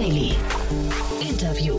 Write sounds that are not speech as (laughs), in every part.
Daily. Interview.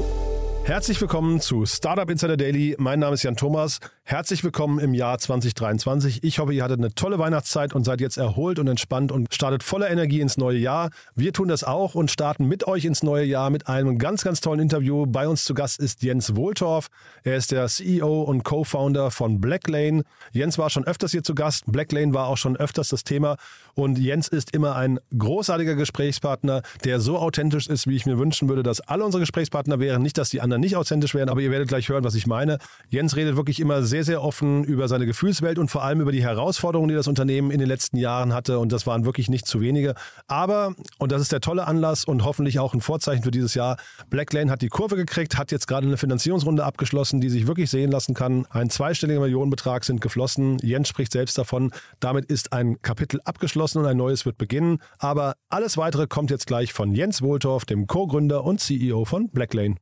Herzlich willkommen zu Startup Insider Daily. Mein Name ist Jan Thomas. Herzlich willkommen im Jahr 2023. Ich hoffe, ihr hattet eine tolle Weihnachtszeit und seid jetzt erholt und entspannt und startet voller Energie ins neue Jahr. Wir tun das auch und starten mit euch ins neue Jahr mit einem ganz, ganz tollen Interview. Bei uns zu Gast ist Jens Wohltorf. Er ist der CEO und Co-Founder von Blacklane. Jens war schon öfters hier zu Gast. Blacklane war auch schon öfters das Thema. Und Jens ist immer ein großartiger Gesprächspartner, der so authentisch ist, wie ich mir wünschen würde, dass alle unsere Gesprächspartner wären. Nicht, dass die anderen nicht authentisch wären, aber ihr werdet gleich hören, was ich meine. Jens redet wirklich immer sehr, sehr offen über seine Gefühlswelt und vor allem über die Herausforderungen, die das Unternehmen in den letzten Jahren hatte. Und das waren wirklich nicht zu wenige. Aber, und das ist der tolle Anlass und hoffentlich auch ein Vorzeichen für dieses Jahr, Blacklane hat die Kurve gekriegt, hat jetzt gerade eine Finanzierungsrunde abgeschlossen, die sich wirklich sehen lassen kann. Ein zweistelliger Millionenbetrag sind geflossen. Jens spricht selbst davon. Damit ist ein Kapitel abgeschlossen und ein neues wird beginnen. Aber alles weitere kommt jetzt gleich von Jens Wohltorf, dem Co-Gründer und CEO von Blacklane.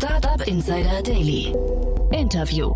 Startup Insider Daily. Interview.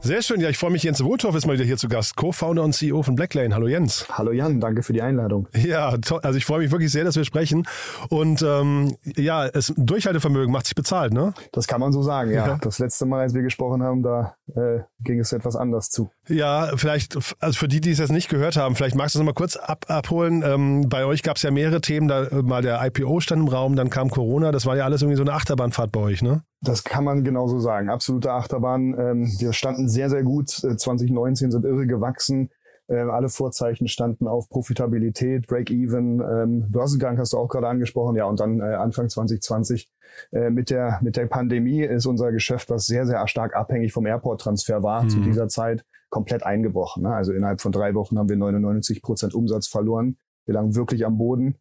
Sehr schön, ja, ich freue mich. Jens Wohltorf ist mal wieder hier zu Gast, Co-Founder und CEO von Blacklane. Hallo Jens. Hallo Jan, danke für die Einladung. Ja, toll. also ich freue mich wirklich sehr, dass wir sprechen. Und ähm, ja, es Durchhaltevermögen macht sich bezahlt, ne? Das kann man so sagen, ja. ja. Das letzte Mal, als wir gesprochen haben, da äh, ging es etwas anders zu. Ja, vielleicht, also für die, die es jetzt nicht gehört haben, vielleicht magst du es nochmal kurz ab, abholen. Ähm, bei euch gab es ja mehrere Themen, da äh, mal der IPO stand im Raum, dann kam Corona, das war ja alles irgendwie so eine Achterbahnfahrt bei euch, ne? Das kann man genauso sagen. Absolute Achterbahn. Ähm, wir standen sehr, sehr gut. 2019 äh, sind irre gewachsen. Ähm, alle Vorzeichen standen auf Profitabilität, Break-Even, ähm, Börsengang hast du auch gerade angesprochen. Ja, und dann äh, Anfang 2020 äh, mit der mit der Pandemie ist unser Geschäft, was sehr, sehr stark abhängig vom Airport-Transfer war, mhm. zu dieser Zeit komplett eingebrochen. Ne? Also innerhalb von drei Wochen haben wir 99 Prozent Umsatz verloren. Wir lagen wirklich am Boden.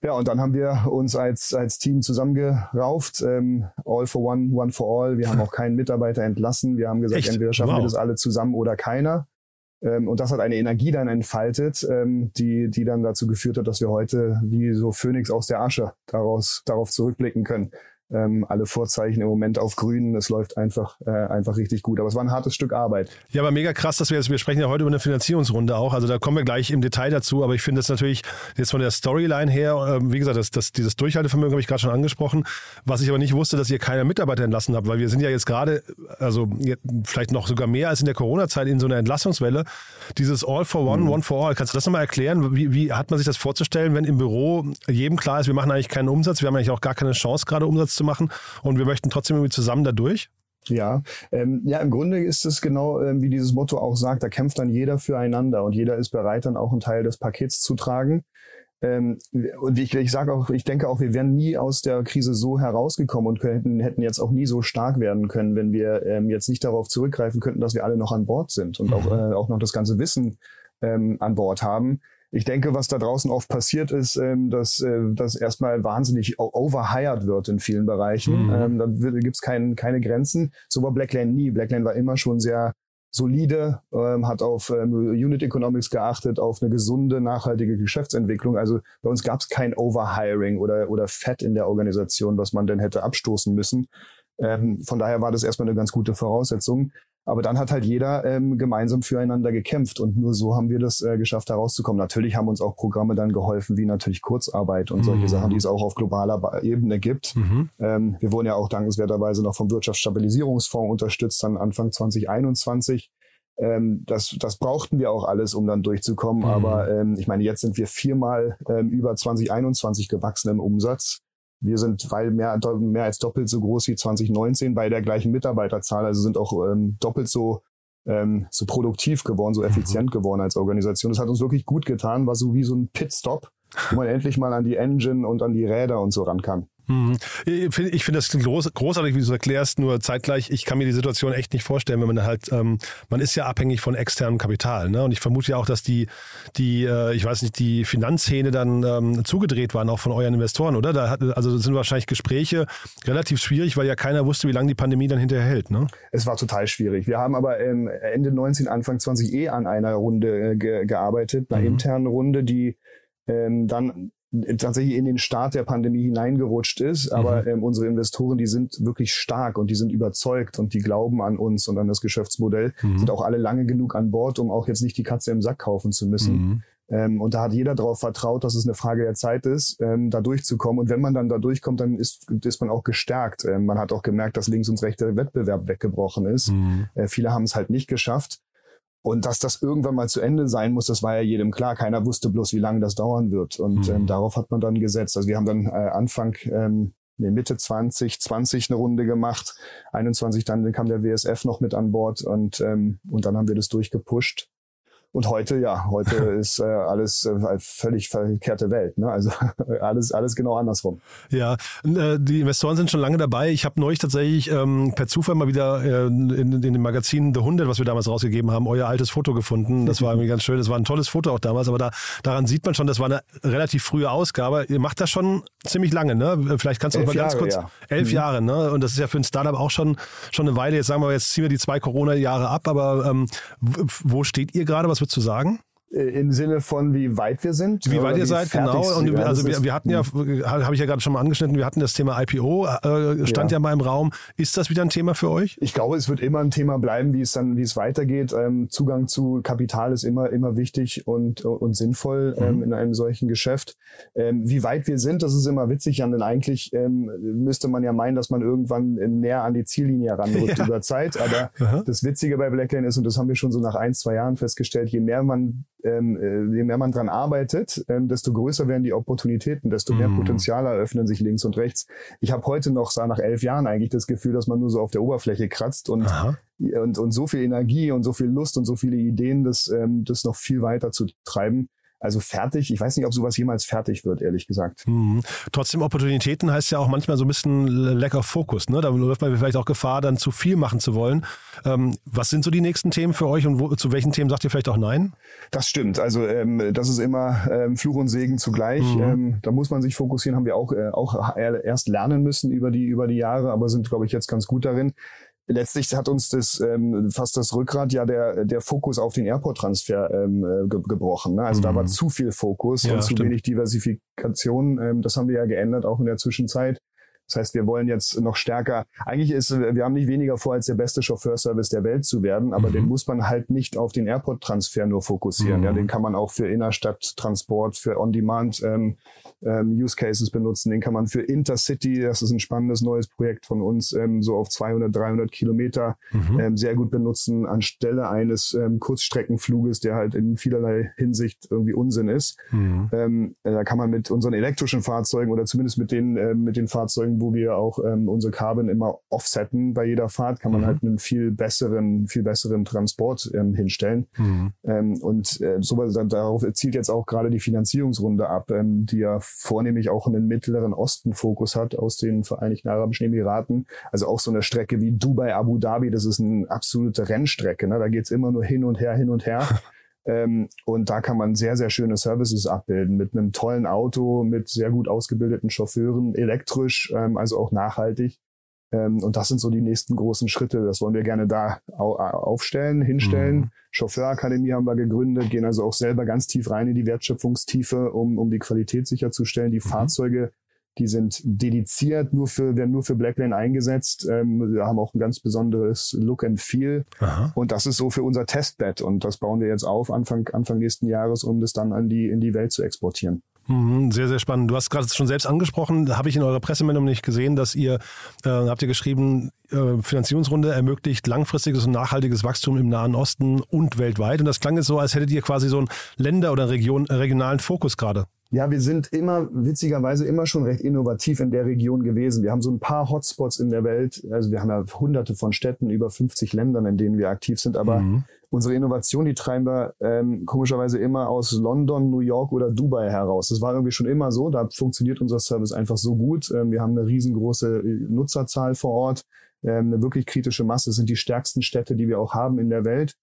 Ja, und dann haben wir uns als, als Team zusammengerauft. Ähm, all for one, one for all. Wir haben auch (laughs) keinen Mitarbeiter entlassen. Wir haben gesagt, Echt? entweder schaffen wow. wir das alle zusammen oder keiner. Ähm, und das hat eine Energie dann entfaltet, ähm, die, die dann dazu geführt hat, dass wir heute wie so Phönix aus der Asche daraus, darauf zurückblicken können ähm, alle Vorzeichen im Moment auf grün. Es läuft einfach, äh, einfach richtig gut. Aber es war ein hartes Stück Arbeit. Ja, aber mega krass, dass wir jetzt, wir sprechen ja heute über eine Finanzierungsrunde auch. Also da kommen wir gleich im Detail dazu. Aber ich finde es natürlich jetzt von der Storyline her, äh, wie gesagt, das, das, dieses Durchhaltevermögen habe ich gerade schon angesprochen. Was ich aber nicht wusste, dass ihr keine Mitarbeiter entlassen habt, weil wir sind ja jetzt gerade, also vielleicht noch sogar mehr als in der Corona-Zeit in so einer Entlassungswelle. Dieses All for One, mhm. One for All. Kannst du das nochmal erklären? Wie, wie hat man sich das vorzustellen, wenn im Büro jedem klar ist, wir machen eigentlich keinen Umsatz, wir haben eigentlich auch gar keine Chance, gerade Umsatz zu machen und wir möchten trotzdem irgendwie zusammen da durch? Ja, ähm, ja, im Grunde ist es genau, ähm, wie dieses Motto auch sagt, da kämpft dann jeder füreinander und jeder ist bereit, dann auch einen Teil des Pakets zu tragen. Ähm, und ich, ich sage auch, ich denke auch, wir wären nie aus der Krise so herausgekommen und könnten, hätten jetzt auch nie so stark werden können, wenn wir ähm, jetzt nicht darauf zurückgreifen könnten, dass wir alle noch an Bord sind und mhm. auch, äh, auch noch das ganze Wissen ähm, an Bord haben ich denke, was da draußen oft passiert ist, ähm, dass, äh, dass erstmal wahnsinnig overhired wird in vielen Bereichen. Mhm. Ähm, da gibt es kein, keine Grenzen. So war Blacklane nie. Blacklane war immer schon sehr solide, ähm, hat auf ähm, Unit Economics geachtet, auf eine gesunde, nachhaltige Geschäftsentwicklung. Also bei uns gab es kein Overhiring oder, oder Fett in der Organisation, was man denn hätte abstoßen müssen. Ähm, von daher war das erstmal eine ganz gute Voraussetzung. Aber dann hat halt jeder ähm, gemeinsam füreinander gekämpft und nur so haben wir das äh, geschafft, herauszukommen. Natürlich haben uns auch Programme dann geholfen, wie natürlich Kurzarbeit und solche mhm. Sachen, die es auch auf globaler Ebene gibt. Mhm. Ähm, wir wurden ja auch dankenswerterweise noch vom Wirtschaftsstabilisierungsfonds unterstützt, dann Anfang 2021. Ähm, das, das brauchten wir auch alles, um dann durchzukommen. Mhm. Aber ähm, ich meine, jetzt sind wir viermal ähm, über 2021 gewachsen im Umsatz. Wir sind weil mehr, mehr als doppelt so groß wie 2019 bei der gleichen Mitarbeiterzahl, also sind auch ähm, doppelt so ähm, so produktiv geworden, so mhm. effizient mhm. geworden als Organisation. Das hat uns wirklich gut getan, war so wie so ein Pitstop, wo man endlich mal an die Engine und an die Räder und so ran Mhm. Ich finde find das groß, großartig, wie du es erklärst, nur zeitgleich, ich kann mir die Situation echt nicht vorstellen, wenn man halt, ähm, man ist ja abhängig von externem Kapital. Ne? Und ich vermute ja auch, dass die, die äh, ich weiß nicht, die Finanzhähne dann ähm, zugedreht waren, auch von euren Investoren, oder? Da hat, also sind wahrscheinlich Gespräche relativ schwierig, weil ja keiner wusste, wie lange die Pandemie dann hinterher hält. Ne? Es war total schwierig. Wir haben aber ähm, Ende 19, Anfang 20 eh an einer Runde äh, ge gearbeitet, einer mhm. internen Runde, die ähm, dann tatsächlich in den Start der Pandemie hineingerutscht ist. Aber mhm. ähm, unsere Investoren, die sind wirklich stark und die sind überzeugt und die glauben an uns und an das Geschäftsmodell, mhm. sind auch alle lange genug an Bord, um auch jetzt nicht die Katze im Sack kaufen zu müssen. Mhm. Ähm, und da hat jeder darauf vertraut, dass es eine Frage der Zeit ist, ähm, da durchzukommen. Und wenn man dann da durchkommt, dann ist, ist man auch gestärkt. Ähm, man hat auch gemerkt, dass links und rechts der Wettbewerb weggebrochen ist. Mhm. Äh, viele haben es halt nicht geschafft. Und dass das irgendwann mal zu Ende sein muss, das war ja jedem klar. Keiner wusste bloß, wie lange das dauern wird. Und mhm. ähm, darauf hat man dann gesetzt. Also wir haben dann äh, Anfang, ähm, nee, Mitte 20, 20 eine Runde gemacht. 21 dann kam der WSF noch mit an Bord und, ähm, und dann haben wir das durchgepusht. Und heute, ja, heute (laughs) ist äh, alles äh, völlig verkehrte Welt. Ne? Also (laughs) alles, alles genau andersrum. Ja, äh, die Investoren sind schon lange dabei. Ich habe neulich tatsächlich ähm, per Zufall mal wieder äh, in, in dem Magazin The 100, was wir damals rausgegeben haben, euer altes Foto gefunden. Das war irgendwie (laughs) ganz schön. Das war ein tolles Foto auch damals, aber da, daran sieht man schon, das war eine relativ frühe Ausgabe. Ihr macht das schon ziemlich lange, ne? Vielleicht kannst du elf uns mal ganz Jahre, kurz. Ja. Elf mhm. Jahre, ne? Und das ist ja für ein Startup auch schon, schon eine Weile. Jetzt sagen wir, jetzt ziehen wir die zwei Corona-Jahre ab, aber ähm, wo steht ihr gerade? Was zu sagen? Äh, Im Sinne von, wie weit wir sind? Wie weit ihr seid, genau. Und also wir, wir, hatten ja, habe ich ja gerade schon mal angeschnitten, wir hatten das Thema IPO, äh, stand ja. ja. mal im Raum. Ist das wieder ein Thema für euch? Ich glaube, es wird immer ein Thema bleiben, wie es dann, wie es weitergeht. Ähm, Zugang zu Kapital ist immer, immer wichtig und, und sinnvoll ähm, mhm. in einem solchen Geschäft. Ähm, wie weit wir sind, das ist immer witzig, Jan, denn eigentlich ähm, müsste man ja meinen, dass man irgendwann näher an die Ziellinie heranrückt (laughs) ja. über Zeit. Aber Aha. das Witzige bei Blacklane ist, und das haben wir schon so nach ein, zwei Jahren festgestellt, je mehr man ähm, äh, je mehr man dran arbeitet, ähm, desto größer werden die Opportunitäten, desto mehr mm. Potenziale eröffnen sich links und rechts. Ich habe heute noch, sah nach elf Jahren eigentlich das Gefühl, dass man nur so auf der Oberfläche kratzt und, und, und so viel Energie und so viel Lust und so viele Ideen, das, ähm, das noch viel weiter zu treiben. Also fertig, ich weiß nicht, ob sowas jemals fertig wird, ehrlich gesagt. Mhm. Trotzdem Opportunitäten heißt ja auch manchmal so ein bisschen lecker Fokus. Ne? Da läuft man vielleicht auch Gefahr, dann zu viel machen zu wollen. Ähm, was sind so die nächsten Themen für euch und wo, zu welchen Themen sagt ihr vielleicht auch Nein? Das stimmt. Also ähm, das ist immer ähm, Fluch und Segen zugleich. Mhm. Ähm, da muss man sich fokussieren, haben wir auch, äh, auch erst lernen müssen über die, über die Jahre, aber sind, glaube ich, jetzt ganz gut darin letztlich hat uns das ähm, fast das Rückgrat ja der der Fokus auf den Airport-Transfer ähm, äh, ge gebrochen. Ne? Also mhm. da war mhm. zu viel Fokus ja, und zu stimmt. wenig Diversifikation. Ähm, das haben wir ja geändert, auch in der Zwischenzeit. Das heißt, wir wollen jetzt noch stärker, eigentlich ist, wir haben nicht weniger vor, als der beste Chauffeurservice der Welt zu werden, aber mhm. den muss man halt nicht auf den Airport-Transfer nur fokussieren. Mhm. Ja, den kann man auch für Innerstadttransport, für On-Demand ähm, ähm, Use Cases benutzen. Den kann man für Intercity, das ist ein spannendes neues Projekt von uns, ähm, so auf 200, 300 Kilometer mhm. ähm, sehr gut benutzen anstelle eines ähm, Kurzstreckenfluges, der halt in vielerlei Hinsicht irgendwie Unsinn ist. Mhm. Ähm, äh, da kann man mit unseren elektrischen Fahrzeugen oder zumindest mit den äh, mit den Fahrzeugen, wo wir auch ähm, unsere Carbon immer offsetten bei jeder Fahrt, kann man mhm. halt einen viel besseren, viel besseren Transport ähm, hinstellen. Mhm. Ähm, und äh, so, darauf zielt jetzt auch gerade die Finanzierungsrunde ab, ähm, die ja vornehmlich auch einen Mittleren Osten Fokus hat aus den Vereinigten Arabischen Emiraten. Also auch so eine Strecke wie Dubai, Abu Dhabi, das ist eine absolute Rennstrecke. Ne? Da geht's immer nur hin und her, hin und her. (laughs) Ähm, und da kann man sehr, sehr schöne Services abbilden mit einem tollen Auto, mit sehr gut ausgebildeten Chauffeuren, elektrisch, ähm, also auch nachhaltig. Ähm, und das sind so die nächsten großen Schritte. Das wollen wir gerne da aufstellen, hinstellen. Mhm. Chauffeurakademie haben wir gegründet, gehen also auch selber ganz tief rein in die Wertschöpfungstiefe, um, um die Qualität sicherzustellen. Die mhm. Fahrzeuge, die sind dediziert, nur für, werden nur für Blacklane eingesetzt. Ähm, haben auch ein ganz besonderes Look and Feel. Aha. Und das ist so für unser Testbed. Und das bauen wir jetzt auf Anfang, Anfang nächsten Jahres, um das dann an die, in die Welt zu exportieren. Mhm, sehr, sehr spannend. Du hast gerade schon selbst angesprochen, habe ich in eurer Pressemeldung nicht gesehen, dass ihr, äh, habt ihr geschrieben, äh, Finanzierungsrunde ermöglicht langfristiges und nachhaltiges Wachstum im Nahen Osten und weltweit. Und das klang jetzt so, als hättet ihr quasi so einen Länder- oder Region, äh, regionalen Fokus gerade. Ja, wir sind immer, witzigerweise immer schon recht innovativ in der Region gewesen. Wir haben so ein paar Hotspots in der Welt. Also wir haben ja hunderte von Städten, über 50 Ländern, in denen wir aktiv sind. Aber mhm. unsere Innovation, die treiben wir ähm, komischerweise immer aus London, New York oder Dubai heraus. Das war irgendwie schon immer so. Da funktioniert unser Service einfach so gut. Ähm, wir haben eine riesengroße äh, Nutzerzahl vor Ort. Ähm, eine wirklich kritische Masse das sind die stärksten Städte, die wir auch haben in der Welt.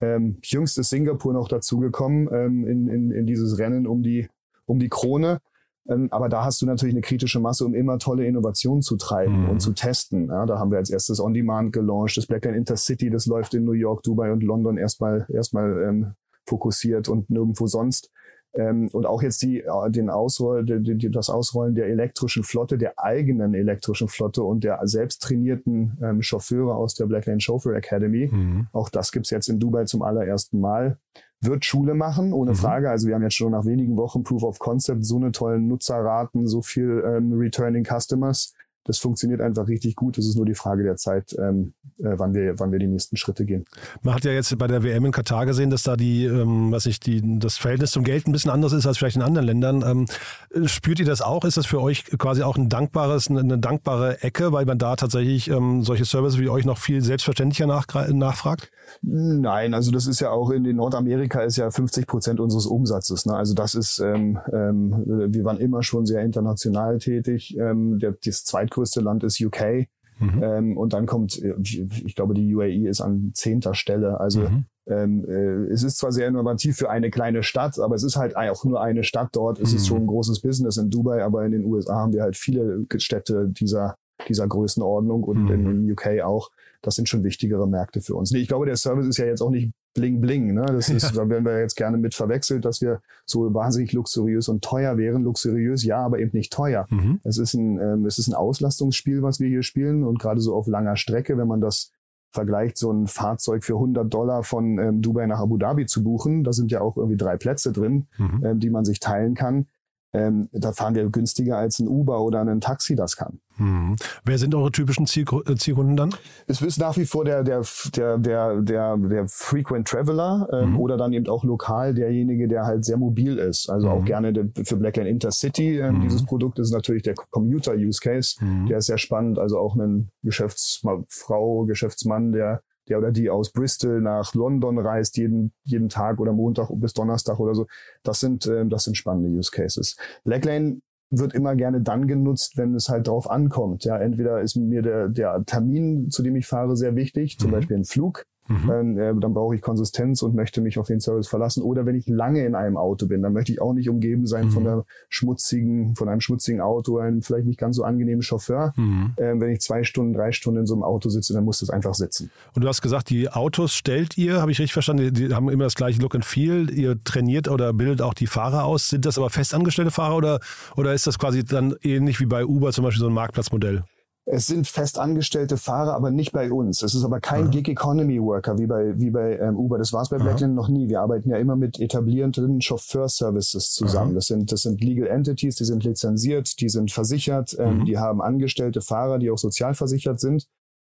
Ähm, jüngst ist Singapur noch dazugekommen ähm, in, in, in dieses Rennen um die um die Krone. Ähm, aber da hast du natürlich eine kritische Masse, um immer tolle Innovationen zu treiben mhm. und zu testen. Ja, da haben wir als erstes On-Demand gelauncht. Das Blackline Intercity, das läuft in New York, Dubai und London erstmal erstmal ähm, fokussiert und nirgendwo sonst. Ähm, und auch jetzt die, äh, den Ausroll, die, die, das Ausrollen der elektrischen Flotte, der eigenen elektrischen Flotte und der selbst trainierten ähm, Chauffeure aus der Blacklane Chauffeur Academy. Mhm. Auch das gibt's jetzt in Dubai zum allerersten Mal. Wird Schule machen, ohne mhm. Frage. Also wir haben jetzt schon nach wenigen Wochen Proof of Concept, so eine tollen Nutzerraten, so viel ähm, Returning Customers das funktioniert einfach richtig gut. Es ist nur die Frage der Zeit, ähm, äh, wann, wir, wann wir die nächsten Schritte gehen. Man hat ja jetzt bei der WM in Katar gesehen, dass da die, ähm, was ich, die, das Verhältnis zum Geld ein bisschen anders ist als vielleicht in anderen Ländern. Ähm, spürt ihr das auch? Ist das für euch quasi auch ein dankbares, eine dankbare Ecke, weil man da tatsächlich ähm, solche Services wie euch noch viel selbstverständlicher nach, nachfragt? Nein, also das ist ja auch in Nordamerika ist ja 50 Prozent unseres Umsatzes. Ne? Also das ist, ähm, ähm, wir waren immer schon sehr international tätig. Ähm, der, das zweitgrößte Land ist UK. Mhm. Ähm, und dann kommt, ich glaube, die UAE ist an zehnter Stelle. Also mhm. ähm, äh, es ist zwar sehr innovativ für eine kleine Stadt, aber es ist halt auch nur eine Stadt dort. Es mhm. ist schon ein großes Business in Dubai, aber in den USA haben wir halt viele Städte dieser dieser Größenordnung und mhm. in UK auch das sind schon wichtigere Märkte für uns. Nee, ich glaube, der Service ist ja jetzt auch nicht bling bling. Ne? Das ist, (laughs) ja. da werden wir jetzt gerne mit verwechselt, dass wir so wahnsinnig luxuriös und teuer wären. Luxuriös, ja, aber eben nicht teuer. Mhm. Es ist ein, ähm, es ist ein Auslastungsspiel, was wir hier spielen und gerade so auf langer Strecke, wenn man das vergleicht, so ein Fahrzeug für 100 Dollar von ähm, Dubai nach Abu Dhabi zu buchen, da sind ja auch irgendwie drei Plätze drin, mhm. ähm, die man sich teilen kann ähm, da fahren wir günstiger als ein Uber oder ein Taxi das kann. Hm. Wer sind eure typischen äh, Zielkunden dann? Es ist nach wie vor der, der, der, der, der, der Frequent Traveler ähm, mhm. oder dann eben auch lokal derjenige, der halt sehr mobil ist. Also mhm. auch gerne der, für Blackline Intercity. Ähm, mhm. Dieses Produkt ist natürlich der Commuter-Use Case. Mhm. Der ist sehr spannend. Also auch ein Geschäftsfrau, Geschäftsmann, der der oder die aus Bristol nach London reist, jeden, jeden Tag oder Montag bis Donnerstag oder so. Das sind, äh, das sind spannende Use Cases. Blacklane wird immer gerne dann genutzt, wenn es halt drauf ankommt. Ja, entweder ist mir der, der Termin, zu dem ich fahre, sehr wichtig, zum mhm. Beispiel ein Flug. Mhm. Dann, äh, dann brauche ich Konsistenz und möchte mich auf den Service verlassen. Oder wenn ich lange in einem Auto bin, dann möchte ich auch nicht umgeben sein mhm. von der schmutzigen, von einem schmutzigen Auto, einem vielleicht nicht ganz so angenehmen Chauffeur. Mhm. Äh, wenn ich zwei Stunden, drei Stunden in so einem Auto sitze, dann muss das einfach sitzen. Und du hast gesagt, die Autos stellt ihr, habe ich richtig verstanden, die, die haben immer das gleiche Look and Feel. Ihr trainiert oder bildet auch die Fahrer aus. Sind das aber festangestellte Fahrer oder, oder ist das quasi dann ähnlich wie bei Uber zum Beispiel so ein Marktplatzmodell? Es sind festangestellte Fahrer, aber nicht bei uns. Es ist aber kein Aha. Gig Economy Worker wie bei, wie bei ähm, Uber. Das war es bei Blackland noch nie. Wir arbeiten ja immer mit etablierenden Chauffeurservices zusammen. Das sind, das sind Legal Entities, die sind lizenziert, die sind versichert, ähm, mhm. die haben angestellte Fahrer, die auch sozialversichert sind.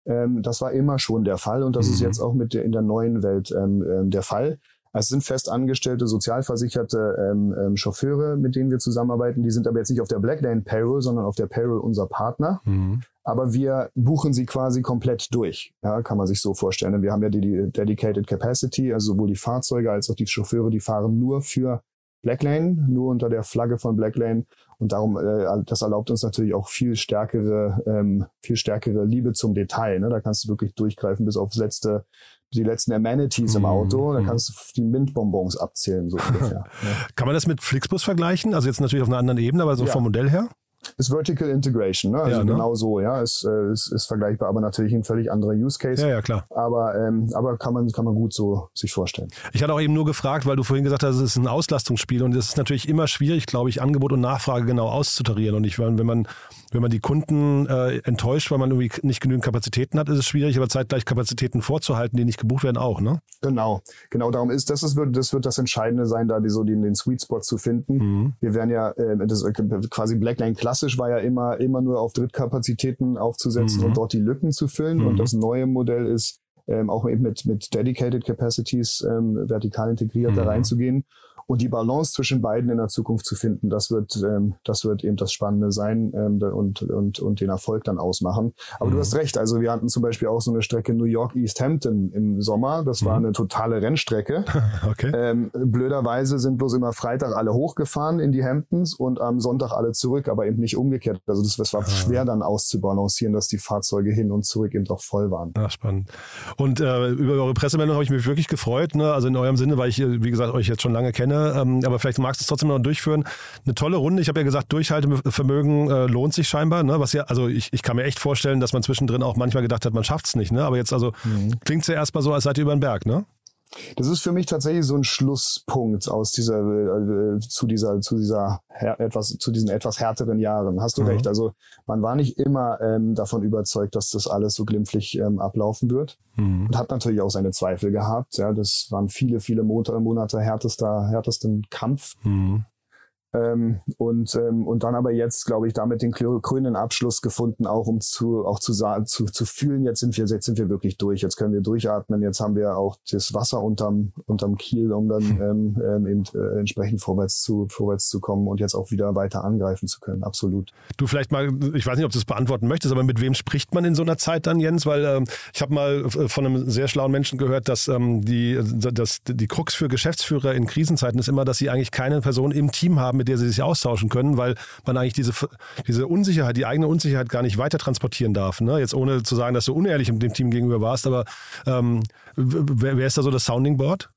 Ähm, das war immer schon der Fall und das mhm. ist jetzt auch mit der, in der neuen Welt ähm, ähm, der Fall. Es sind festangestellte, sozialversicherte ähm, ähm, Chauffeure, mit denen wir zusammenarbeiten. Die sind aber jetzt nicht auf der Blacklane Payroll, sondern auf der Payroll unserer Partner. Mhm. Aber wir buchen sie quasi komplett durch. Ja, kann man sich so vorstellen. Wir haben ja die, die Dedicated Capacity, also sowohl die Fahrzeuge als auch die Chauffeure, die fahren nur für Blacklane, nur unter der Flagge von Blacklane. Und darum, äh, das erlaubt uns natürlich auch viel stärkere, ähm, viel stärkere Liebe zum Detail. Ne? Da kannst du wirklich durchgreifen bis aufs letzte die letzten Amenities im Auto, da mhm. kannst du die Mintbonbons abzählen, so (laughs) ungefähr. Kann man das mit Flixbus vergleichen? Also jetzt natürlich auf einer anderen Ebene, aber so ja. vom Modell her? Ist Vertical Integration, ne? Also ja, ne? genau so, ja, ist, äh, ist, ist vergleichbar, aber natürlich ein völlig anderer Use Case. Ja, ja, klar. Aber, ähm, aber kann man, kann man gut so sich vorstellen. Ich hatte auch eben nur gefragt, weil du vorhin gesagt hast, es ist ein Auslastungsspiel und es ist natürlich immer schwierig, glaube ich, Angebot und Nachfrage genau auszutarieren. Und ich, wenn man, wenn man die Kunden äh, enttäuscht, weil man irgendwie nicht genügend Kapazitäten hat, ist es schwierig, aber zeitgleich Kapazitäten vorzuhalten, die nicht gebucht werden, auch, ne? Genau, genau darum ist das, das wird, das wird das Entscheidende sein, da die, so den, den Sweet Spot zu finden. Mhm. Wir werden ja, äh, das, quasi Blackline klassisch war ja immer immer, nur auf Drittkapazitäten aufzusetzen mhm. und dort die Lücken zu füllen. Mhm. Und das neue Modell ist, ähm, auch eben mit, mit Dedicated Capacities ähm, vertikal integriert mhm. da reinzugehen und die Balance zwischen beiden in der Zukunft zu finden, das wird, ähm, das wird eben das Spannende sein ähm, und, und, und den Erfolg dann ausmachen. Aber mhm. du hast recht, also wir hatten zum Beispiel auch so eine Strecke New York East Hampton im Sommer. Das mhm. war eine totale Rennstrecke. (laughs) okay. Ähm, blöderweise sind bloß immer Freitag alle hochgefahren in die Hamptons und am Sonntag alle zurück, aber eben nicht umgekehrt. Also das, das war ah. schwer dann auszubalancieren, dass die Fahrzeuge hin und zurück eben doch voll waren. Ach, spannend. Und äh, über eure Pressemeldung habe ich mich wirklich gefreut. Ne? Also in eurem Sinne, weil ich, wie gesagt, euch jetzt schon lange kenne kenne, ähm, aber vielleicht magst du es trotzdem noch durchführen. Eine tolle Runde. Ich habe ja gesagt, Durchhaltevermögen äh, lohnt sich scheinbar. Ne? Was ja, also ich, ich kann mir echt vorstellen, dass man zwischendrin auch manchmal gedacht hat, man schafft es nicht. Ne? Aber jetzt also mhm. klingt es ja erstmal so, als seid ihr über den Berg, ne? Das ist für mich tatsächlich so ein Schlusspunkt aus dieser äh, zu dieser zu dieser etwas zu diesen etwas härteren Jahren. Hast du mhm. recht? Also man war nicht immer ähm, davon überzeugt, dass das alles so glimpflich ähm, ablaufen wird mhm. und hat natürlich auch seine Zweifel gehabt. Ja, das waren viele viele Monate, Monate härtester härtesten Kampf. Mhm. Ähm, und, ähm, und dann aber jetzt, glaube ich, damit den grünen Abschluss gefunden, auch um zu, auch zu, zu, zu fühlen, jetzt sind wir, jetzt sind wir wirklich durch, jetzt können wir durchatmen, jetzt haben wir auch das Wasser unterm, unterm Kiel, um dann (laughs) ähm, ähm, eben äh, entsprechend vorwärts zu, vorwärts zu kommen und jetzt auch wieder weiter angreifen zu können, absolut. Du vielleicht mal, ich weiß nicht, ob du es beantworten möchtest, aber mit wem spricht man in so einer Zeit dann, Jens? Weil ähm, ich habe mal äh, von einem sehr schlauen Menschen gehört, dass ähm, die, dass die Krux für Geschäftsführer in Krisenzeiten ist immer, dass sie eigentlich keine Person im Team haben, mit der sie sich austauschen können, weil man eigentlich diese, diese Unsicherheit, die eigene Unsicherheit gar nicht weiter transportieren darf. Ne? Jetzt ohne zu sagen, dass du unehrlich dem Team gegenüber warst, aber ähm, wer, wer ist da so das Sounding Board?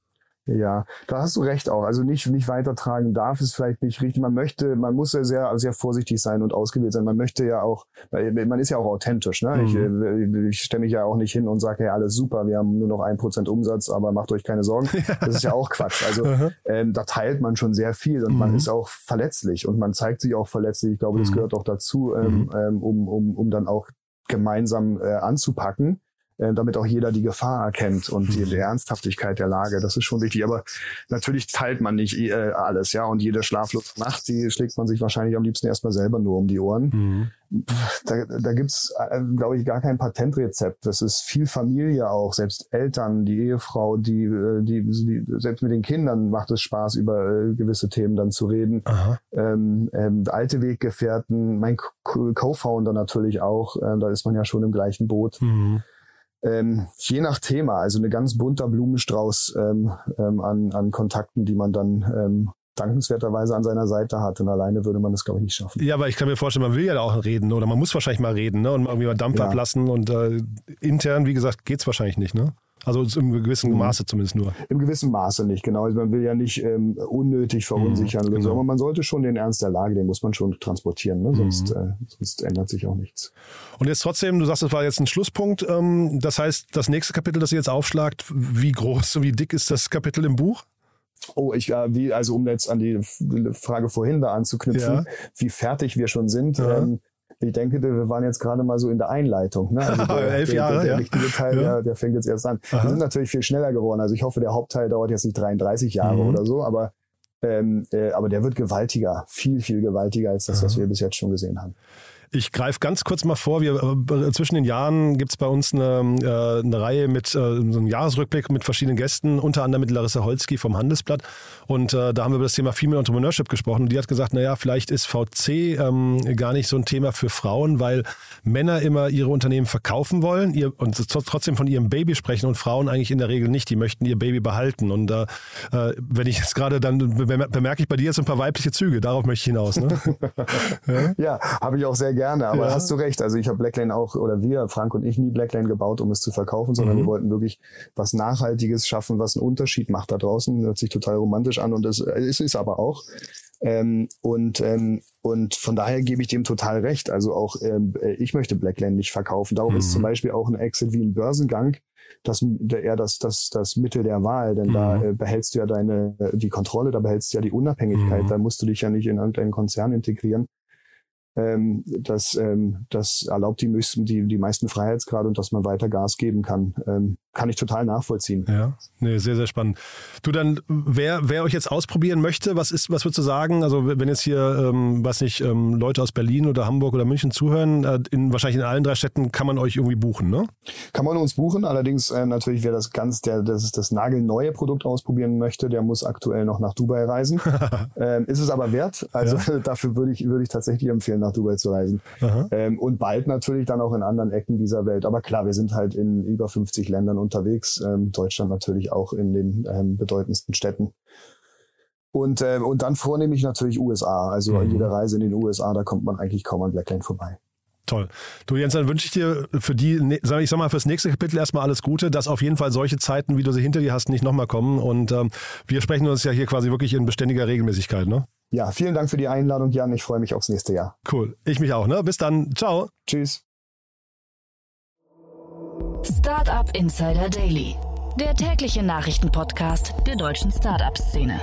Ja, da hast du recht auch. Also nicht, nicht weitertragen darf es vielleicht nicht richtig. Man möchte, man muss ja sehr, sehr vorsichtig sein und ausgewählt sein. Man möchte ja auch, man ist ja auch authentisch. Ne? Mhm. Ich, ich stelle mich ja auch nicht hin und sage, hey, alles super, wir haben nur noch ein Prozent Umsatz, aber macht euch keine Sorgen. (laughs) Das ist ja auch Quatsch. Also ähm, da teilt man schon sehr viel und mhm. man ist auch verletzlich und man zeigt sich auch verletzlich. Ich glaube, das mhm. gehört auch dazu, ähm, mhm. ähm, um, um, um dann auch gemeinsam äh, anzupacken. Äh, damit auch jeder die Gefahr erkennt und die, die, Ernsthaftigkeit der Lage. Das ist schon wichtig. Aber natürlich teilt man nicht äh, alles, ja. Und jede schlaflose Nacht, die schlägt man sich wahrscheinlich am liebsten erstmal selber nur um die Ohren. Mhm. Da, da gibt's, äh, glaube ich, gar kein Patentrezept. Das ist viel Familie auch, selbst Eltern, die Ehefrau, die, äh, die, die selbst mit den Kindern macht es Spaß, über äh, gewisse Themen dann zu reden. Ähm, ähm, alte Weggefährten, mein Co-Founder natürlich auch, äh, da ist man ja schon im gleichen Boot. Mhm ähm, je nach Thema, also eine ganz bunter Blumenstrauß ähm, ähm, an, an Kontakten, die man dann ähm, dankenswerterweise an seiner Seite hat. Und alleine würde man das, glaube ich, nicht schaffen. Ja, aber ich kann mir vorstellen, man will ja auch reden oder man muss wahrscheinlich mal reden ne? und irgendwie mal Dampf ja. ablassen. Und äh, intern, wie gesagt, geht es wahrscheinlich nicht. Ne? Also im gewissen mhm. Maße zumindest nur. Im gewissen Maße nicht, genau. Also man will ja nicht ähm, unnötig verunsichern, mhm, genau. aber man sollte schon den Ernst der Lage, den muss man schon transportieren, ne? sonst, mhm. äh, sonst ändert sich auch nichts. Und jetzt trotzdem, du sagst, das war jetzt ein Schlusspunkt. Ähm, das heißt, das nächste Kapitel, das ihr jetzt aufschlagt, wie groß, wie dick ist das Kapitel im Buch? Oh, ich, äh, wie, also um jetzt an die Frage vorhin da anzuknüpfen, ja. wie fertig wir schon sind. Ja. Ähm, ich denke, wir waren jetzt gerade mal so in der Einleitung. Ne? Also (laughs) der, Elf Jahre, der, der, ja. richtige Teil, ja. der, der fängt jetzt erst an. Aha. Wir sind natürlich viel schneller geworden. Also ich hoffe, der Hauptteil dauert jetzt nicht 33 Jahre mhm. oder so, aber, ähm, äh, aber der wird gewaltiger, viel, viel gewaltiger als das, Aha. was wir bis jetzt schon gesehen haben. Ich greife ganz kurz mal vor. Wir, äh, zwischen den Jahren gibt es bei uns eine, äh, eine Reihe mit äh, so einem Jahresrückblick mit verschiedenen Gästen, unter anderem mit Larissa Holzki vom Handelsblatt. Und da haben wir über das Thema Female Entrepreneurship gesprochen. Und die hat gesagt, naja, vielleicht ist VC ähm, gar nicht so ein Thema für Frauen, weil Männer immer ihre Unternehmen verkaufen wollen ihr, und trotzdem von ihrem Baby sprechen und Frauen eigentlich in der Regel nicht. Die möchten ihr Baby behalten. Und äh wenn ich jetzt gerade, dann bemerke ich bei dir jetzt ein paar weibliche Züge. Darauf möchte ich hinaus. Ne? (laughs) ja, ja habe ich auch sehr gerne, aber ja. hast du recht. Also ich habe Blacklane auch, oder wir, Frank und ich, nie Blacklane gebaut, um es zu verkaufen, sondern mhm. wir wollten wirklich was Nachhaltiges schaffen, was einen Unterschied macht da draußen. Hört sich total romantisch an und das ist es aber auch. Ähm, und, ähm, und von daher gebe ich dem total recht. Also auch ähm, ich möchte Blacklane nicht verkaufen. Darum mhm. ist zum Beispiel auch ein Exit wie ein Börsengang das eher das, das, das Mittel der Wahl, denn mhm. da äh, behältst du ja deine die Kontrolle, da behältst du ja die Unabhängigkeit, mhm. da musst du dich ja nicht in irgendeinen Konzern integrieren ähm, das, ähm, das erlaubt die, die, die meisten Freiheitsgrade und dass man weiter Gas geben kann. Ähm, kann ich total nachvollziehen. Ja, nee, sehr, sehr spannend. Du dann, wer, wer euch jetzt ausprobieren möchte, was ist, was würdest du sagen? Also wenn jetzt hier, ähm, was nicht, ähm, Leute aus Berlin oder Hamburg oder München zuhören, äh, in, wahrscheinlich in allen drei Städten kann man euch irgendwie buchen, ne? Kann man uns buchen, allerdings äh, natürlich, wer das ganz, der das, das nagelneue Produkt ausprobieren möchte, der muss aktuell noch nach Dubai reisen. (laughs) ähm, ist es aber wert. Also ja. (laughs) dafür würde ich, würde ich tatsächlich empfehlen, nach Dubai zu reisen. Ähm, und bald natürlich dann auch in anderen Ecken dieser Welt. Aber klar, wir sind halt in über 50 Ländern unterwegs. Ähm, Deutschland natürlich auch in den ähm, bedeutendsten Städten. Und, äh, und dann vornehmlich natürlich USA. Also mhm. jede Reise in den USA, da kommt man eigentlich kaum an Blackline vorbei. Toll. Du Jens, dann wünsche ich dir für die, ne, ich sag mal, fürs nächste Kapitel erstmal alles Gute, dass auf jeden Fall solche Zeiten, wie du sie hinter dir hast, nicht nochmal kommen. Und ähm, wir sprechen uns ja hier quasi wirklich in beständiger Regelmäßigkeit, ne? Ja, vielen Dank für die Einladung, Jan. Ich freue mich aufs nächste Jahr. Cool. Ich mich auch, ne? Bis dann. Ciao. Tschüss. Startup Insider Daily der tägliche Nachrichtenpodcast der deutschen Startup-Szene.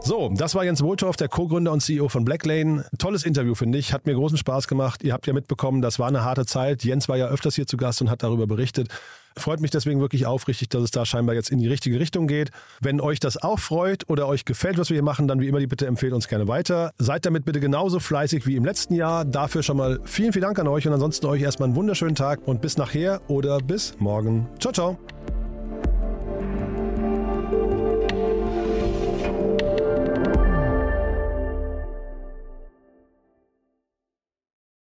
So, das war Jens Wohltorf, der Co-Gründer und CEO von Blacklane. Tolles Interview, finde ich. Hat mir großen Spaß gemacht. Ihr habt ja mitbekommen, das war eine harte Zeit. Jens war ja öfters hier zu Gast und hat darüber berichtet. Freut mich deswegen wirklich aufrichtig, dass es da scheinbar jetzt in die richtige Richtung geht. Wenn euch das auch freut oder euch gefällt, was wir hier machen, dann wie immer die Bitte empfehlt uns gerne weiter. Seid damit bitte genauso fleißig wie im letzten Jahr. Dafür schon mal vielen, vielen Dank an euch und ansonsten euch erstmal einen wunderschönen Tag und bis nachher oder bis morgen. Ciao, ciao.